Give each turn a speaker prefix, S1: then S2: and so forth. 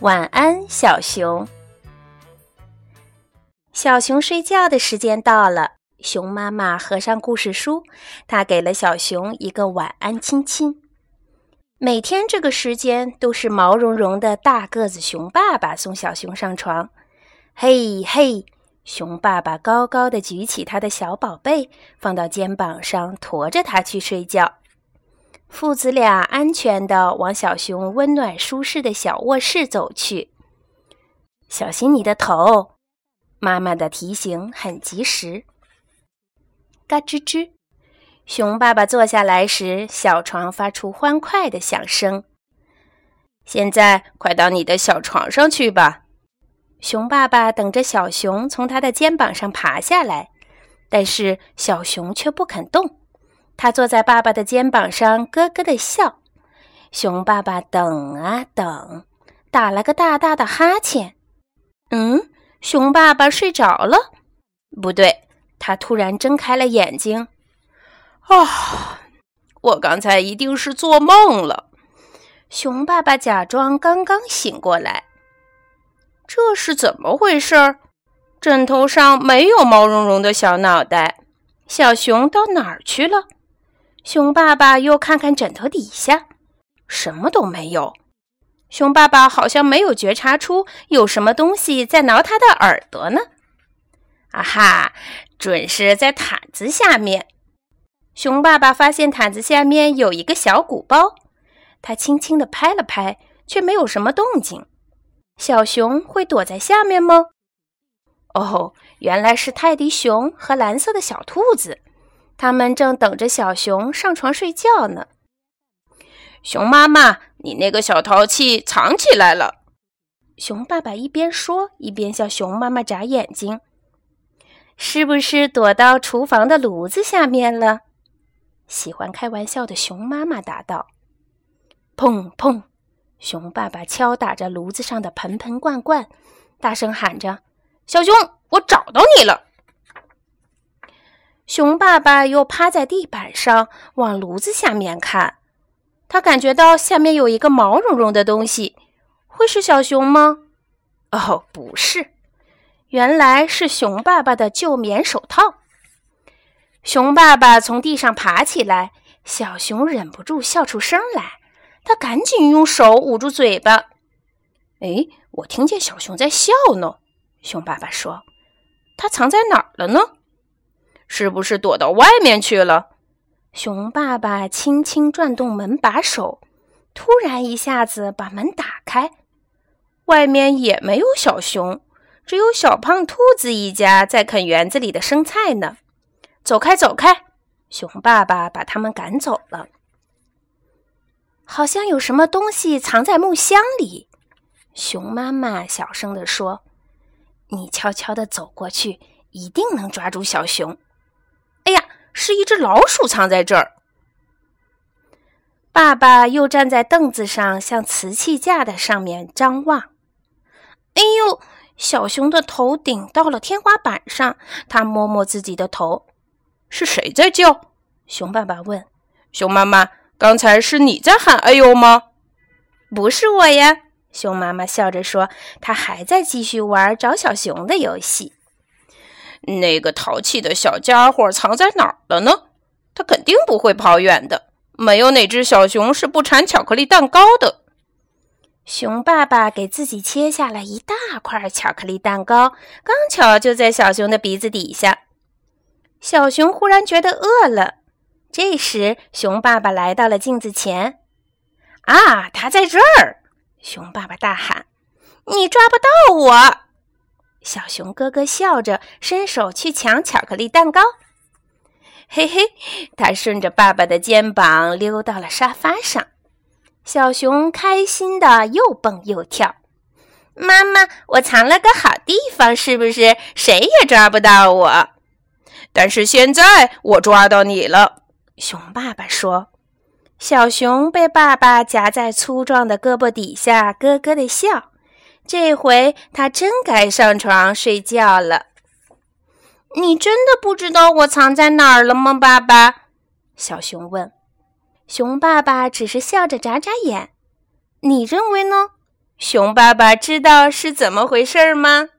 S1: 晚安，小熊。小熊睡觉的时间到了，熊妈妈合上故事书，她给了小熊一个晚安亲亲。每天这个时间都是毛茸茸的大个子熊爸爸送小熊上床。嘿嘿，熊爸爸高高的举起他的小宝贝，放到肩膀上，驮着他去睡觉。父子俩安全地往小熊温暖舒适的小卧室走去。小心你的头！妈妈的提醒很及时。嘎吱吱，熊爸爸坐下来时，小床发出欢快的响声。现在快到你的小床上去吧。熊爸爸等着小熊从他的肩膀上爬下来，但是小熊却不肯动。他坐在爸爸的肩膀上，咯咯的笑。熊爸爸等啊等，打了个大大的哈欠。嗯，熊爸爸睡着了？不对，他突然睁开了眼睛。啊，我刚才一定是做梦了。熊爸爸假装刚刚醒过来。这是怎么回事？枕头上没有毛茸茸的小脑袋，小熊到哪儿去了？熊爸爸又看看枕头底下，什么都没有。熊爸爸好像没有觉察出有什么东西在挠他的耳朵呢。啊哈，准是在毯子下面。熊爸爸发现毯子下面有一个小鼓包，他轻轻地拍了拍，却没有什么动静。小熊会躲在下面吗？哦，原来是泰迪熊和蓝色的小兔子。他们正等着小熊上床睡觉呢。熊妈妈，你那个小淘气藏起来了。熊爸爸一边说，一边向熊妈妈眨眼睛。是不是躲到厨房的炉子下面了？喜欢开玩笑的熊妈妈答道。砰砰，熊爸爸敲打着炉子上的盆盆罐罐，大声喊着：“小熊，我找到你了！”熊爸爸又趴在地板上往炉子下面看，他感觉到下面有一个毛茸茸的东西，会是小熊吗？哦，不是，原来是熊爸爸的旧棉手套。熊爸爸从地上爬起来，小熊忍不住笑出声来，他赶紧用手捂住嘴巴。哎，我听见小熊在笑呢。熊爸爸说：“它藏在哪儿了呢？”是不是躲到外面去了？熊爸爸轻轻转动门把手，突然一下子把门打开，外面也没有小熊，只有小胖兔子一家在啃园子里的生菜呢。走开，走开！熊爸爸把他们赶走了。好像有什么东西藏在木箱里，熊妈妈小声地说：“你悄悄地走过去，一定能抓住小熊。”哎呀，是一只老鼠藏在这儿。爸爸又站在凳子上，向瓷器架的上面张望。哎呦，小熊的头顶到了天花板上，他摸摸自己的头。是谁在叫？熊爸爸问。熊妈妈，刚才是你在喊“哎呦”吗？不是我呀，熊妈妈笑着说。她还在继续玩找小熊的游戏。那个淘气的小家伙藏在哪儿了呢？他肯定不会跑远的。没有哪只小熊是不馋巧克力蛋糕的。熊爸爸给自己切下了一大块巧克力蛋糕，刚巧就在小熊的鼻子底下。小熊忽然觉得饿了。这时，熊爸爸来到了镜子前。“啊，它在这儿！”熊爸爸大喊，“你抓不到我！”小熊咯咯笑着，伸手去抢巧克力蛋糕。嘿嘿，它顺着爸爸的肩膀溜到了沙发上。小熊开心的又蹦又跳。妈妈，我藏了个好地方，是不是谁也抓不到我？但是现在我抓到你了，熊爸爸说。小熊被爸爸夹在粗壮的胳膊底下，咯咯的笑。这回他真该上床睡觉了。你真的不知道我藏在哪儿了吗，爸爸？小熊问。熊爸爸只是笑着眨眨眼。你认为呢？熊爸爸知道是怎么回事吗？